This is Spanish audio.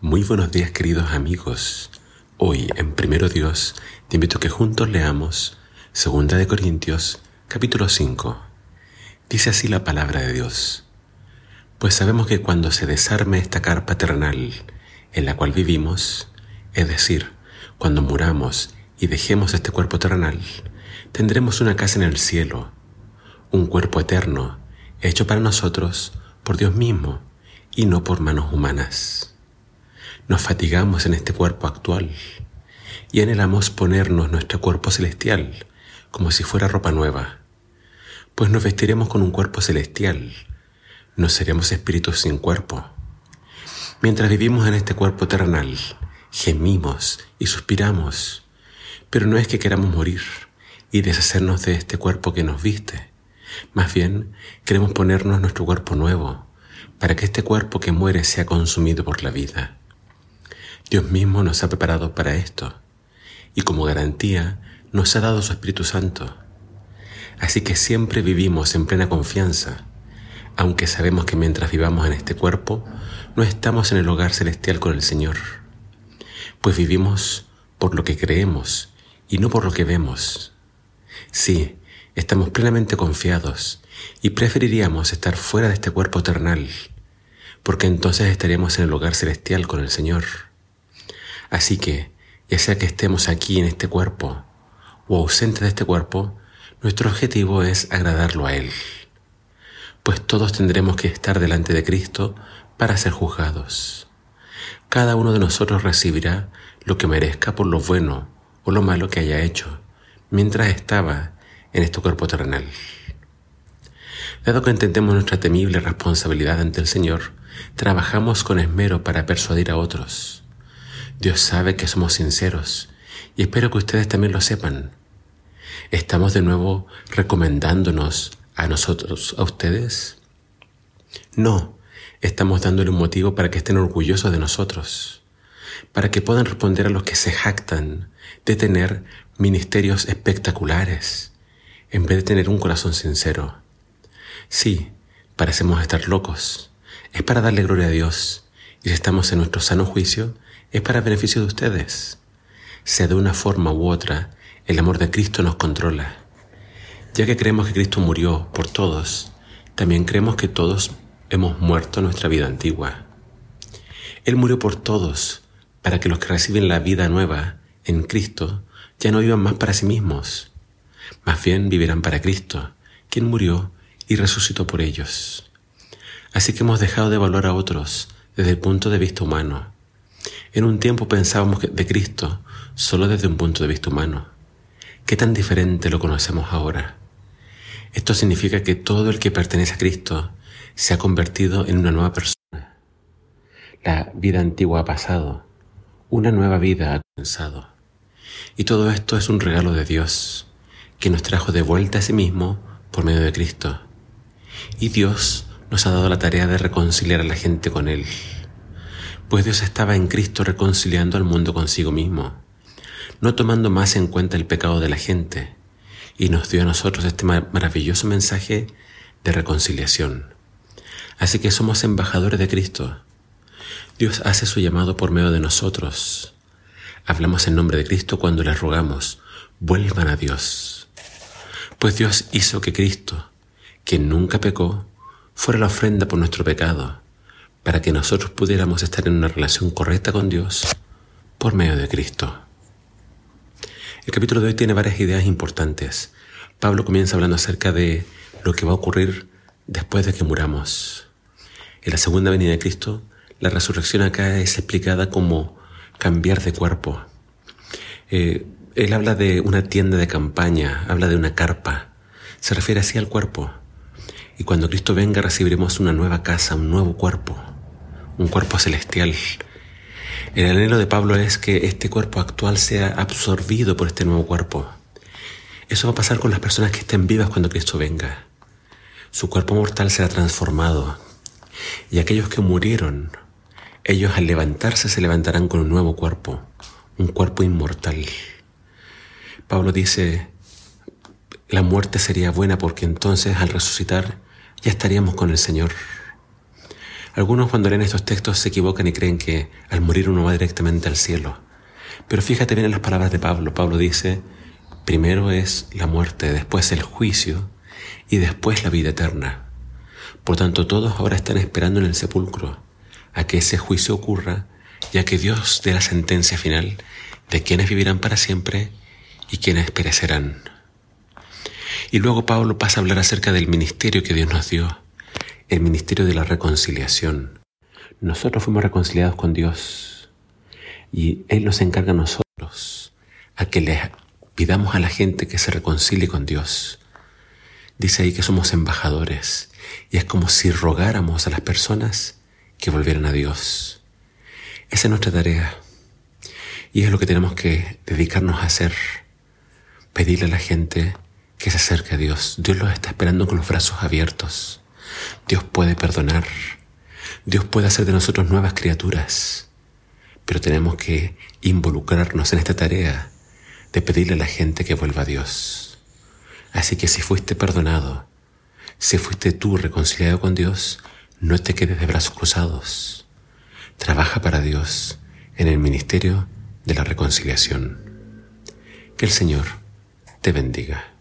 Muy buenos días queridos amigos. Hoy en Primero Dios te invito a que juntos leamos Segunda de Corintios capítulo 5. Dice así la palabra de Dios. Pues sabemos que cuando se desarme esta carpa terrenal en la cual vivimos, es decir, cuando muramos y dejemos este cuerpo terrenal, tendremos una casa en el cielo, un cuerpo eterno, hecho para nosotros por Dios mismo y no por manos humanas. Nos fatigamos en este cuerpo actual y anhelamos ponernos nuestro cuerpo celestial como si fuera ropa nueva, pues nos vestiremos con un cuerpo celestial, no seremos espíritus sin cuerpo. Mientras vivimos en este cuerpo terrenal, gemimos y suspiramos, pero no es que queramos morir y deshacernos de este cuerpo que nos viste, más bien queremos ponernos nuestro cuerpo nuevo, para que este cuerpo que muere sea consumido por la vida. Dios mismo nos ha preparado para esto y como garantía nos ha dado su Espíritu Santo. Así que siempre vivimos en plena confianza, aunque sabemos que mientras vivamos en este cuerpo, no estamos en el hogar celestial con el Señor, pues vivimos por lo que creemos y no por lo que vemos. Sí, estamos plenamente confiados y preferiríamos estar fuera de este cuerpo eternal, porque entonces estaríamos en el hogar celestial con el Señor. Así que, ya sea que estemos aquí en este cuerpo o ausentes de este cuerpo, nuestro objetivo es agradarlo a Él. Pues todos tendremos que estar delante de Cristo para ser juzgados. Cada uno de nosotros recibirá lo que merezca por lo bueno o lo malo que haya hecho mientras estaba en este cuerpo terrenal. Dado que entendemos nuestra temible responsabilidad ante el Señor, trabajamos con esmero para persuadir a otros. Dios sabe que somos sinceros y espero que ustedes también lo sepan. ¿Estamos de nuevo recomendándonos a nosotros, a ustedes? No, estamos dándole un motivo para que estén orgullosos de nosotros, para que puedan responder a los que se jactan de tener ministerios espectaculares, en vez de tener un corazón sincero. Sí, parecemos estar locos. Es para darle gloria a Dios, y si estamos en nuestro sano juicio, es para beneficio de ustedes. Sea de una forma u otra, el amor de Cristo nos controla. Ya que creemos que Cristo murió por todos, también creemos que todos hemos muerto nuestra vida antigua. Él murió por todos, para que los que reciben la vida nueva en Cristo ya no vivan más para sí mismos, más bien vivirán para Cristo, quien murió y resucitó por ellos. Así que hemos dejado de valorar a otros desde el punto de vista humano en un tiempo pensábamos de Cristo solo desde un punto de vista humano. ¿Qué tan diferente lo conocemos ahora? Esto significa que todo el que pertenece a Cristo se ha convertido en una nueva persona. La vida antigua ha pasado, una nueva vida ha comenzado. Y todo esto es un regalo de Dios, que nos trajo de vuelta a sí mismo por medio de Cristo. Y Dios nos ha dado la tarea de reconciliar a la gente con Él pues Dios estaba en Cristo reconciliando al mundo consigo mismo, no tomando más en cuenta el pecado de la gente, y nos dio a nosotros este maravilloso mensaje de reconciliación. Así que somos embajadores de Cristo. Dios hace su llamado por medio de nosotros. Hablamos en nombre de Cristo cuando les rogamos, vuelvan a Dios. Pues Dios hizo que Cristo, quien nunca pecó, fuera la ofrenda por nuestro pecado para que nosotros pudiéramos estar en una relación correcta con Dios por medio de Cristo. El capítulo de hoy tiene varias ideas importantes. Pablo comienza hablando acerca de lo que va a ocurrir después de que muramos. En la segunda venida de Cristo, la resurrección acá es explicada como cambiar de cuerpo. Eh, él habla de una tienda de campaña, habla de una carpa, se refiere así al cuerpo. Y cuando Cristo venga recibiremos una nueva casa, un nuevo cuerpo, un cuerpo celestial. El anhelo de Pablo es que este cuerpo actual sea absorbido por este nuevo cuerpo. Eso va a pasar con las personas que estén vivas cuando Cristo venga. Su cuerpo mortal será transformado. Y aquellos que murieron, ellos al levantarse se levantarán con un nuevo cuerpo, un cuerpo inmortal. Pablo dice, la muerte sería buena porque entonces al resucitar ya estaríamos con el Señor. Algunos cuando leen estos textos se equivocan y creen que al morir uno va directamente al cielo. Pero fíjate bien en las palabras de Pablo. Pablo dice, primero es la muerte, después el juicio y después la vida eterna. Por tanto, todos ahora están esperando en el sepulcro a que ese juicio ocurra y a que Dios dé la sentencia final de quienes vivirán para siempre y quienes perecerán. Y luego Pablo pasa a hablar acerca del ministerio que Dios nos dio, el ministerio de la reconciliación. Nosotros fuimos reconciliados con Dios y Él nos encarga a nosotros a que le pidamos a la gente que se reconcilie con Dios. Dice ahí que somos embajadores y es como si rogáramos a las personas que volvieran a Dios. Esa es nuestra tarea y es lo que tenemos que dedicarnos a hacer, pedirle a la gente que se acerque a Dios. Dios los está esperando con los brazos abiertos. Dios puede perdonar. Dios puede hacer de nosotros nuevas criaturas. Pero tenemos que involucrarnos en esta tarea de pedirle a la gente que vuelva a Dios. Así que si fuiste perdonado, si fuiste tú reconciliado con Dios, no te quedes de brazos cruzados. Trabaja para Dios en el ministerio de la reconciliación. Que el Señor te bendiga.